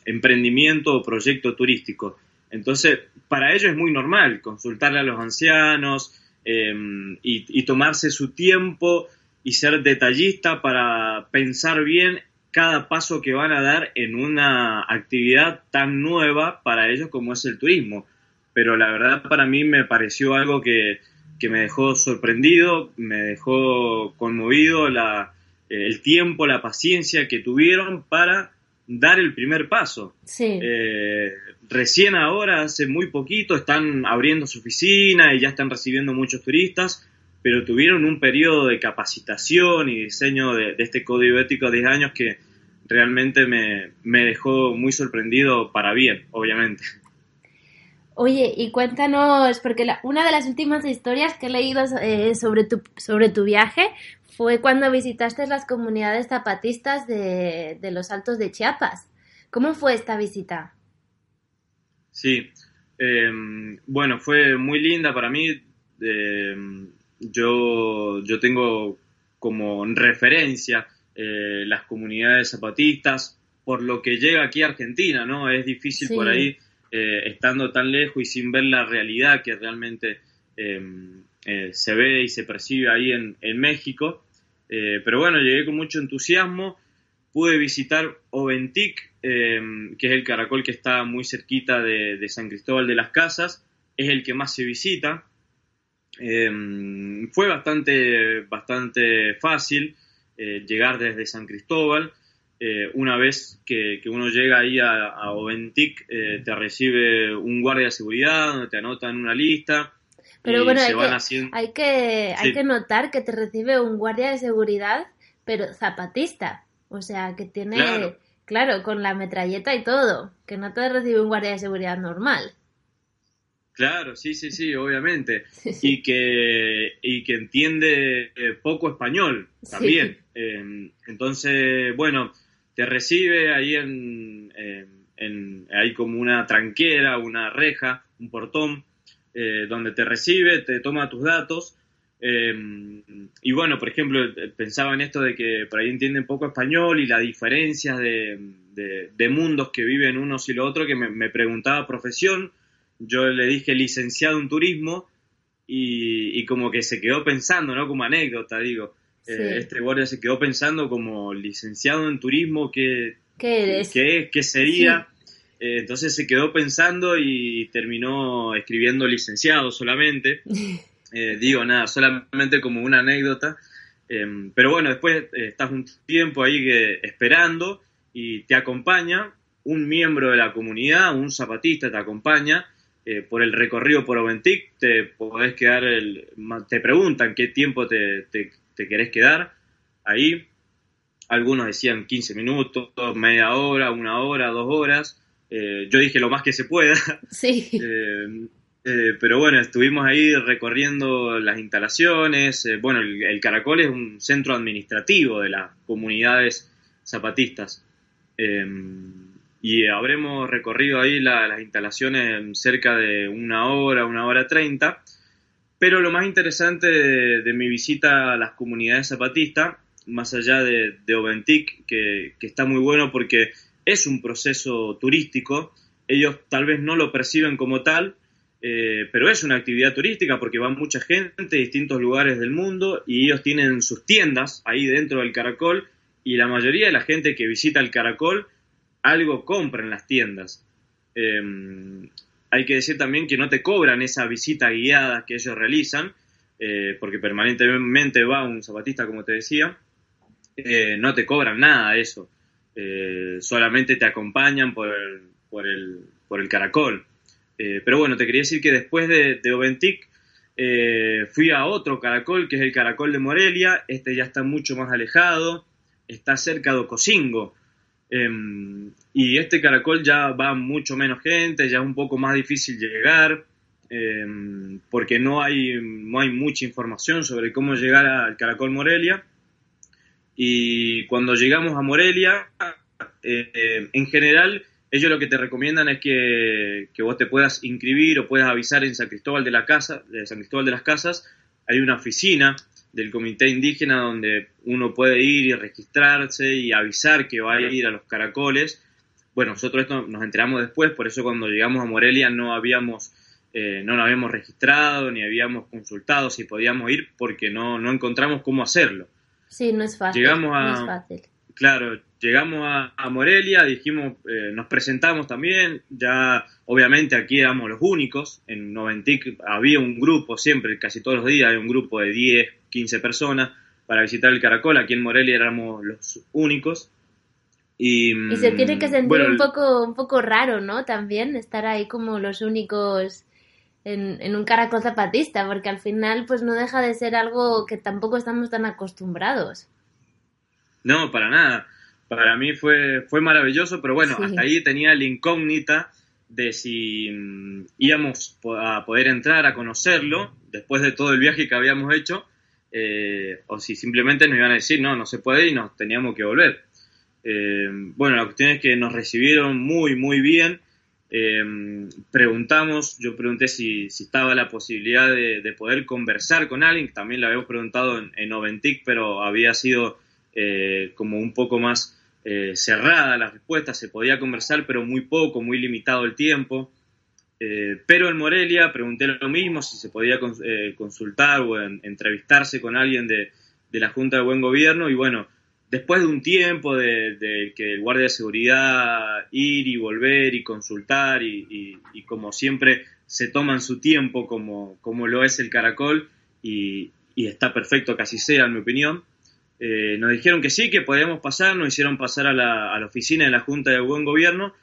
Speaker 3: emprendimiento o proyecto turístico. Entonces, para ello es muy normal consultarle a los ancianos y, y tomarse su tiempo y ser detallista para pensar bien cada paso que van a dar en una actividad tan nueva para ellos como es el turismo. Pero la verdad para mí me pareció algo que, que me dejó sorprendido, me dejó conmovido la, el tiempo, la paciencia que tuvieron para dar el primer paso.
Speaker 1: Sí.
Speaker 3: Eh, recién ahora, hace muy poquito, están abriendo su oficina y ya están recibiendo muchos turistas, pero tuvieron un periodo de capacitación y diseño de, de este código ético de 10 años que realmente me, me, dejó muy sorprendido para bien, obviamente.
Speaker 1: Oye, y cuéntanos, porque la, una de las últimas historias que he leído eh, sobre, tu, sobre tu viaje fue cuando visitaste las comunidades zapatistas de, de los Altos de Chiapas. ¿Cómo fue esta visita?
Speaker 3: Sí, eh, bueno, fue muy linda para mí. Eh, yo, yo tengo como referencia eh, las comunidades zapatistas, por lo que llega aquí a Argentina, ¿no? Es difícil sí. por ahí, eh, estando tan lejos y sin ver la realidad que realmente eh, se ve y se percibe ahí en, en México. pero bueno, llegué con mucho entusiasmo, pude visitar Oventic, que es el caracol que está muy cerquita de, de San Cristóbal de las Casas, es el que más se visita. Fue bastante, bastante fácil. Eh, llegar desde San Cristóbal. Eh, una vez que, que, uno llega ahí a, a Oventic, eh, te recibe un guardia de seguridad donde te anotan una lista.
Speaker 1: Pero bueno, hay que, haciendo... hay, que, sí. hay que notar que te recibe un guardia de seguridad, pero zapatista. O sea, que tiene, claro. claro, con la metralleta y todo, que no te recibe un guardia de seguridad normal.
Speaker 3: Claro, sí, sí, sí, obviamente. Y, que, y que entiende eh, poco español también. Sí. Eh, entonces, bueno, te recibe ahí en, en, en, hay como una tranquera, una reja, un portón, eh, donde te recibe, te toma tus datos. Eh, y bueno, por ejemplo, pensaba en esto de que por ahí entienden poco español y las diferencias de, de, de mundos que viven unos y los otros, que me, me preguntaba profesión yo le dije licenciado en turismo y, y, como que se quedó pensando, ¿no? Como anécdota, digo. Sí. Eh, este guardia se quedó pensando como licenciado en turismo, ¿qué,
Speaker 1: ¿Qué eres?
Speaker 3: ¿Qué, qué sería? Sí. Eh, entonces se quedó pensando y terminó escribiendo licenciado solamente. Eh, digo, nada, solamente como una anécdota. Em, pero bueno, después estás un tiempo ahí que, esperando y te acompaña un miembro de la comunidad, un zapatista te acompaña eh, por el recorrido por Oventic, te podés quedar, el, te preguntan qué tiempo te, te, te, querés quedar ahí. algunos decían 15 minutos, media hora, una hora, dos horas. Eh, yo dije lo más que se pueda.
Speaker 1: Sí.
Speaker 3: Eh, pero bueno, estuvimos ahí recorriendo las instalaciones. bueno, el, Caracol es un centro administrativo de las comunidades zapatistas. Y habremos recorrido ahí las instalaciones cerca de una hora, una hora treinta. Pero lo más interesante de, mi visita a las comunidades zapatistas, más allá de, de Oventic, que, que está muy bueno porque es un proceso turístico, ellos tal vez no lo perciben como tal, eh, pero es una actividad turística porque va mucha gente de distintos lugares del mundo y ellos tienen sus tiendas ahí dentro del caracol y la mayoría de la gente que visita el caracol algo compra en las tiendas. Em, hay que decir también que no te cobran esa visita guiada que ellos realizan, eh, porque permanentemente va un zapatista, como te decía, eh, no te cobran nada eso. Eh, solamente te acompañan por el, por el, por el caracol. Pero bueno, te quería decir que después de, de Oventic fui a otro caracol, que es el caracol de Morelia. Este ya está mucho más alejado, está cerca de Ocosingo. Em, y este caracol ya va mucho menos gente, ya es un poco más difícil llegar, em, porque no hay, no hay mucha información sobre cómo llegar al caracol Morelia. Y cuando llegamos a Morelia, eh, eh, en general, ellos lo que te recomiendan es que, vos te puedas inscribir o puedas avisar en San Cristóbal de la Casa, de San Cristóbal de las Casas. Hay una oficina del comité indígena donde uno puede ir y registrarse y avisar que va a ir a los caracoles. Bueno, nosotros esto nos enteramos después, por eso cuando llegamos a Morelia no habíamos, eh, no nos habíamos registrado ni habíamos consultado si podíamos ir porque no, no encontramos cómo hacerlo.
Speaker 1: Sí, no es fácil.
Speaker 3: Llegamos a,
Speaker 1: no es fácil.
Speaker 3: Claro, llegamos a, Morelia, dijimos, eh, nos presentamos también, ya obviamente aquí éramos los únicos, en Noventic había un grupo siempre, casi todos los días hay un grupo de 10, 15 personas para visitar el Caracol, aquí en Morelia éramos los únicos. Y,
Speaker 1: y se tiene que sentir un, poco, un poco raro, ¿no? También estar ahí como los únicos en, un caracol zapatista, porque al final pues no deja de ser algo que tampoco estamos tan acostumbrados.
Speaker 3: No, para nada. Para mí fue, fue maravilloso, pero bueno, hasta ahí tenía la incógnita de si mm, íbamos a poder entrar a conocerlo después de todo el viaje que habíamos hecho, eh, o si simplemente nos iban a decir, no, no se puede y nos teníamos que volver. Eh, bueno, la cuestión es que nos recibieron muy, muy bien. Em, preguntamos, yo pregunté si, estaba la posibilidad de, poder conversar con alguien, también le habíamos preguntado en, en Oventic, pero había sido eh, como un poco más eh, cerrada la respuesta, se podía conversar, pero muy poco, muy limitado el tiempo. Eh, pero en Morelia pregunté lo mismo, si se podía consultar o entrevistarse con alguien de, de la Junta de Buen Gobierno, y bueno, después de un tiempo de, que el guardia de seguridad ir y volver y consultar y, como siempre se toman su tiempo como, como lo es el caracol y, está perfecto así sea en mi opinión, eh, nos dijeron que sí, que podíamos pasar, nos hicieron pasar a la, oficina de la Junta de Buen Gobierno,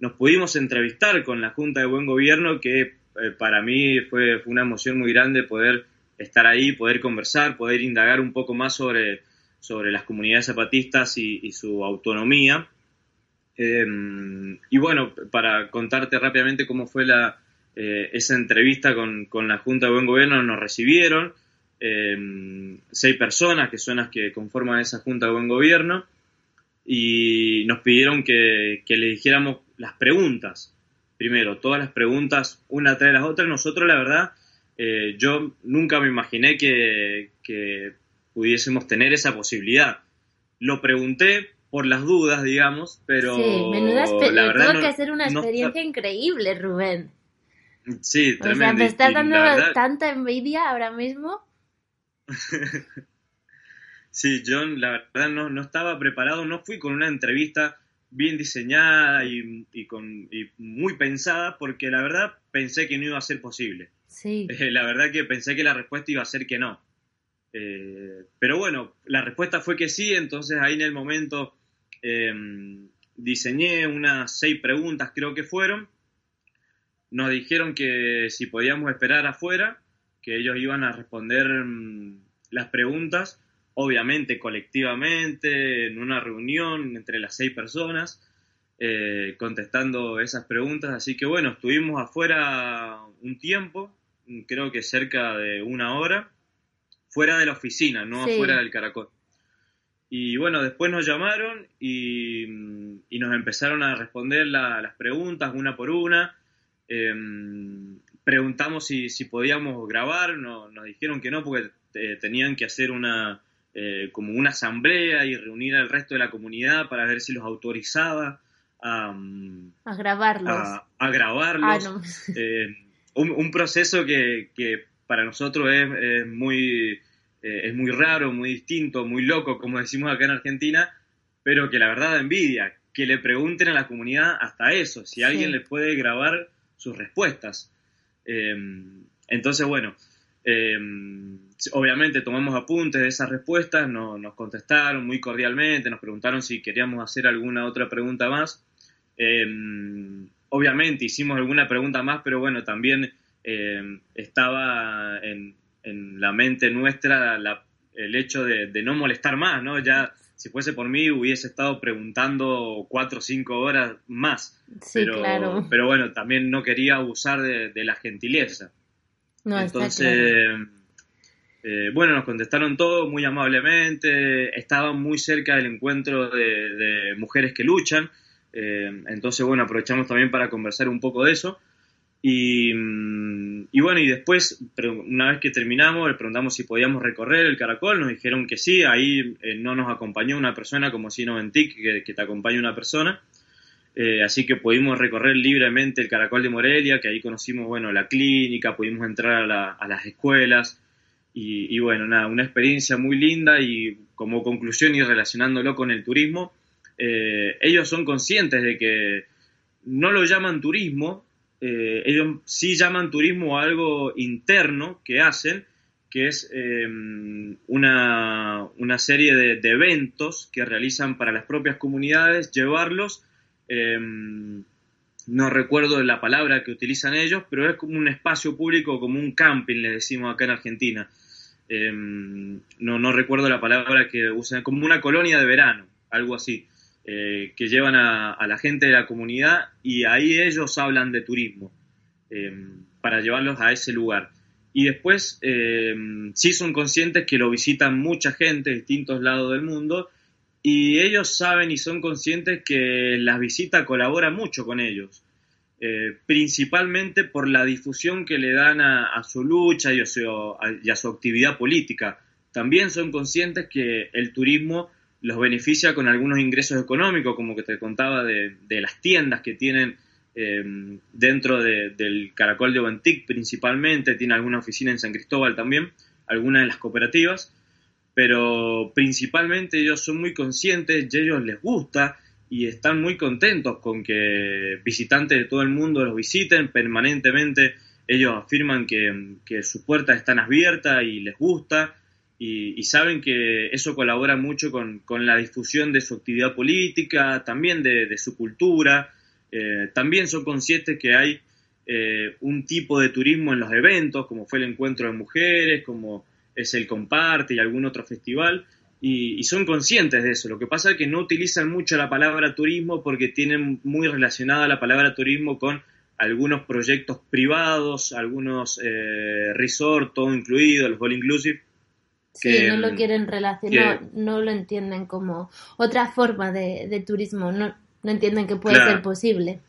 Speaker 3: nos pudimos entrevistar con la Junta de Buen Gobierno que eh, para mí fue, una emoción muy grande poder estar ahí, poder conversar, poder indagar un poco más sobre sobre las comunidades zapatistas y, su autonomía. Em, y bueno, para contarte rápidamente cómo fue la, eh, esa entrevista con, la Junta de Buen Gobierno, nos recibieron em, seis personas que son las que conforman esa Junta de Buen Gobierno y nos pidieron que, le dijéramos las preguntas. Primero, todas las preguntas una tras las otras. Nosotros, la verdad, eh, yo nunca me imaginé que, que pudiésemos tener esa posibilidad. Lo pregunté por las dudas, digamos, pero
Speaker 1: sí, menuda la verdad tuvo que ser una experiencia increíble, Rubén.
Speaker 3: Sí, tremendo.
Speaker 1: O sea, me estás dando tanta envidia ahora mismo.
Speaker 3: sí, John, la verdad no, no estaba preparado, no fui con una entrevista bien diseñada y, con, y muy pensada, porque la verdad pensé que no iba a ser posible.
Speaker 1: Sí.
Speaker 3: la verdad que pensé que la respuesta iba a ser que no. Eh, pero bueno, la respuesta fue que sí, entonces ahí en el momento em, diseñé unas seis preguntas, creo que fueron. Nos dijeron que si podíamos esperar afuera, que ellos iban a responder mm, las preguntas obviamente colectivamente, en una reunión entre las seis personas, eh, contestando esas preguntas. Así que bueno, estuvimos afuera un tiempo, creo que cerca de una hora, fuera de la oficina, no afuera del caracol. Y bueno, después nos llamaron y, nos empezaron a responder las preguntas una por una. Em, preguntamos si, podíamos grabar, nos dijeron que no porque eh, tenían que hacer una eh, como una asamblea y reunir al resto de la comunidad para ver si los autorizaba a,
Speaker 1: a grabarlos.
Speaker 3: A, grabarlos. Ah, eh, un, proceso que, que, para nosotros es, muy, es muy raro, muy distinto, muy loco, como decimos acá en Argentina, pero que la verdad da envidia, que le pregunten a la comunidad hasta eso, si alguien le puede grabar sus respuestas. Entonces, bueno, em, obviamente tomamos apuntes de esas respuestas, nos contestaron muy cordialmente, nos preguntaron si queríamos hacer alguna otra pregunta más. Em, obviamente hicimos alguna pregunta más, pero bueno, también estaba en, la mente nuestra el hecho de, de, no molestar más, ¿no? Ya si fuese por mí hubiese estado preguntando cuatro o cinco horas más.
Speaker 1: Sí,
Speaker 3: pero,
Speaker 1: claro.
Speaker 3: Pero bueno, también no quería abusar de, la gentileza.
Speaker 1: No,
Speaker 3: Entonces, eh, bueno, nos contestaron todo muy amablemente, estaban muy cerca del encuentro de, mujeres que luchan, eh, entonces bueno, aprovechamos también para conversar un poco de eso. Mm, y, bueno, y después, una vez que terminamos, le preguntamos si podíamos recorrer el caracol, nos dijeron que sí, ahí eh, no nos acompañó una persona como si no en TIC, que, te acompaña una persona. Eh, así que pudimos recorrer libremente el caracol de Morelia, que ahí conocimos, bueno, la clínica, pudimos entrar a, las escuelas. Y, bueno, nada, una experiencia muy linda y como conclusión y relacionándolo con el turismo, eh, ellos son conscientes de que no lo llaman turismo, eh, ellos sí llaman turismo algo interno que hacen, que es em, una, serie de, eventos que realizan para las propias comunidades, llevarlos, em, no recuerdo la palabra que utilizan ellos, pero es como un espacio público, como un camping, le decimos acá en Argentina. Em, no, recuerdo la palabra que usan, como una colonia de verano, algo así. Eh, que llevan a, la gente de la comunidad y ahí ellos hablan de turismo eh, para llevarlos a ese lugar. Y después sí son conscientes que lo visitan mucha gente de distintos lados del mundo y ellos saben y son conscientes que la visita colabora mucho con ellos, principalmente por la difusión que le dan a, su lucha y a su actividad política. También son conscientes que el turismo los beneficia con algunos ingresos económicos, como que te contaba de, las tiendas que tienen eh, dentro del Caracol de Oventic principalmente, tiene alguna oficina en San Cristóbal también, algunas de las cooperativas, pero principalmente ellos son muy conscientes y ellos les gusta y están muy contentos con que visitantes de todo el mundo los visiten permanentemente. Ellos afirman que, que sus puertas están abiertas y les gusta y, saben que eso colabora mucho con, la difusión de su actividad política, también de, su cultura. Eh, también son conscientes que hay eh, un tipo de turismo en los eventos, como fue el encuentro de mujeres, como es el Comparte y algún otro festival, y, son conscientes de eso. Lo que pasa es que no utilizan mucho la palabra turismo porque tienen muy relacionada la palabra turismo con algunos proyectos privados, algunos eh, resorts, todo incluido, los all inclusive,
Speaker 1: Sí, no lo quieren relacionar, no, lo entienden como otra forma de, turismo, no, no, entienden que puede ser posible.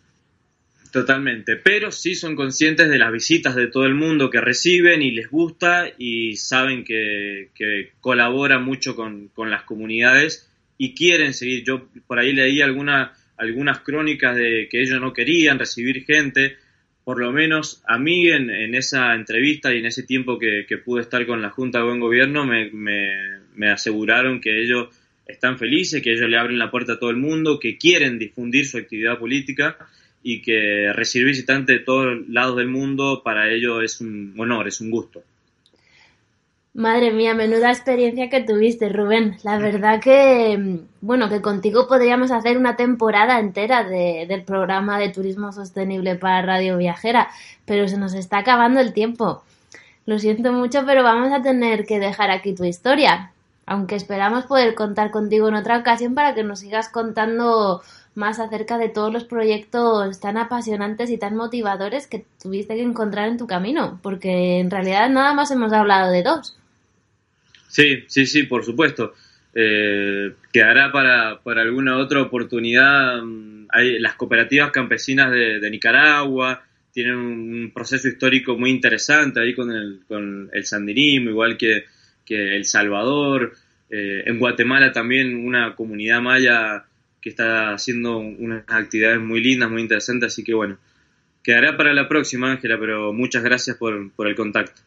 Speaker 3: Totalmente, pero sí son conscientes de las visitas de todo el mundo que reciben y les gusta y saben que, que colabora mucho con, las comunidades y quieren seguir. Yo por ahí leí alguna, algunas crónicas de que ellos no querían recibir gente, por lo menos a mí en, esa entrevista y en ese tiempo que, pude estar con la Junta de Buen Gobierno me, aseguraron que ellos están felices, que ellos le abren la puerta a todo el mundo, que quieren difundir su actividad política y que recibir visitantes de todos lados del mundo para ellos es un honor, es un gusto.
Speaker 1: Madre mía, menuda experiencia que tuviste, Rubén. La verdad que, bueno, que contigo podríamos hacer una temporada entera de, del programa de turismo sostenible para Radio Viajera, pero se nos está acabando el tiempo. Lo siento mucho, pero vamos a tener que dejar aquí tu historia. aunque esperamos poder contar contigo en otra ocasión para que nos sigas contando más acerca de todos los proyectos tan apasionantes y tan motivadores que tuviste que encontrar en tu camino, porque en realidad nada más hemos hablado de dos.
Speaker 3: Sí, sí, sí, por supuesto. Eh, quedará para, para, alguna otra oportunidad. Mm, las cooperativas campesinas de, Nicaragua tienen un proceso histórico muy interesante ahí con el, con el sandinismo, igual que, que El Salvador. Eh, en Guatemala también una comunidad maya que está haciendo unas actividades muy lindas, muy interesantes, así que bueno, quedará para la próxima, Ángela, pero muchas gracias por, por el contacto.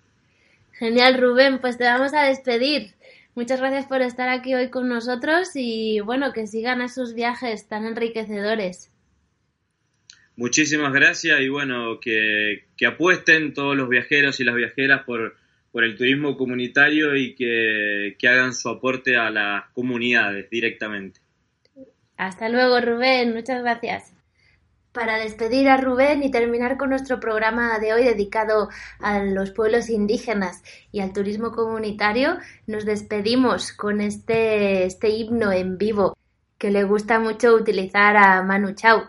Speaker 1: Genial, Rubén, pues te vamos a despedir. Muchas gracias por estar aquí hoy con nosotros y bueno, que sigan esos viajes tan enriquecedores.
Speaker 3: Muchísimas gracias y bueno, que, que apuesten todos los viajeros y las viajeras por, por el turismo comunitario y que, que hagan su aporte a las comunidades directamente.
Speaker 1: Hasta luego, Rubén. Muchas gracias. Para despedir a Rubén y terminar con nuestro programa de hoy dedicado a los pueblos indígenas y al turismo comunitario, nos despedimos con este, este himno en vivo que le gusta mucho utilizar a Manu Chao.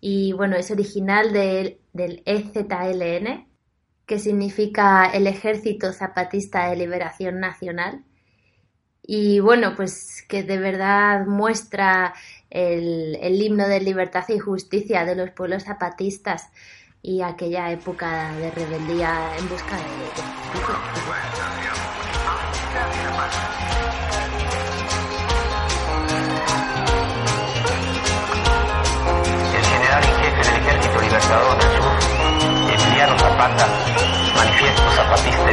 Speaker 1: Y bueno, es original del EZLN, que significa el Ejército Zapatista de Liberación Nacional. Y bueno, pues que de verdad muestra el, himno de libertad y justicia de los pueblos zapatistas y aquella época de rebeldía en busca de.
Speaker 4: El general en jefe del Ejército Libertador del Sur, Emiliano Zapata, manifiesto zapatista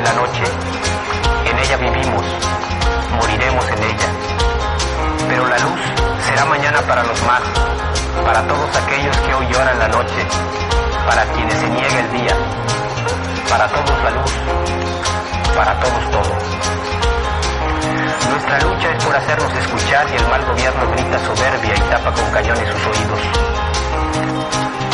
Speaker 4: de la noche, en ella vivimos, moriremos en ella. Pero la luz será mañana para los más, para todos aquellos que hoy lloran la noche, para quienes se niega el día, para todos la luz, para todos todo. Nuestra lucha es por hacernos escuchar y el mal gobierno grita soberbia y tapa con cañones sus oídos.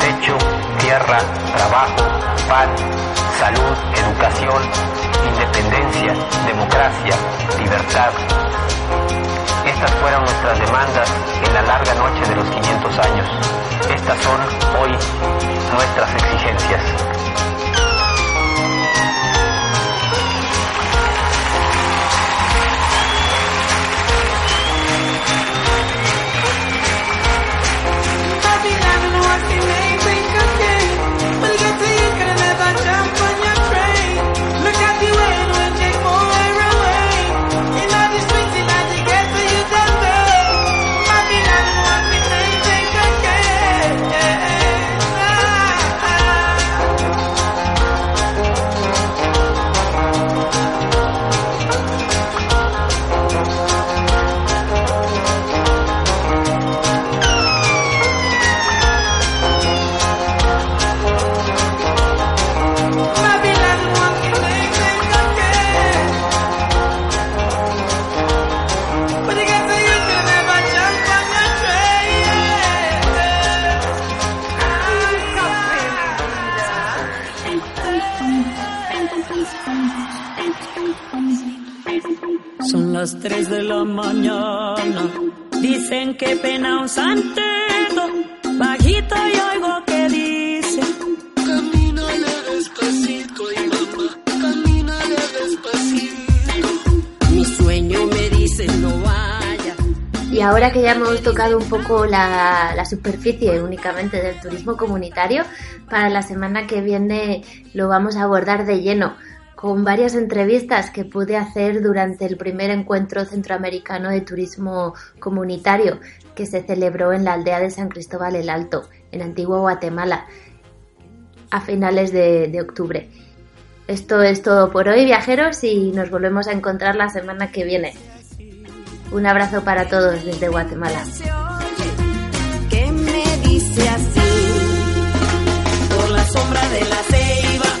Speaker 4: Techo, tierra, trabajo, pan, salud, educación, independencia, democracia, libertad. Estas fueron nuestras demandas en la larga noche de los 500 años. Estas son hoy nuestras exigencias.
Speaker 5: Las que
Speaker 1: ya hemos tocado un poco la, superficie únicamente del turismo comunitario, para la semana que viene lo vamos a abordar de lleno con varias entrevistas que pude hacer durante el primer encuentro centroamericano de turismo comunitario que se celebró en la aldea de San Cristóbal el Alto, en Antigua Guatemala, a finales de octubre. Esto es todo por hoy, viajeros, y nos volvemos a encontrar la semana que viene. Un abrazo para todos desde Guatemala.
Speaker 5: Que me dice así, por la sombra de la ceiba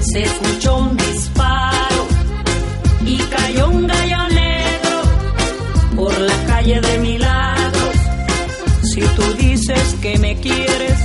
Speaker 5: se escuchó un disparo y cayó un gallo negro por la calle de Milagros. Si tú dices que me quieres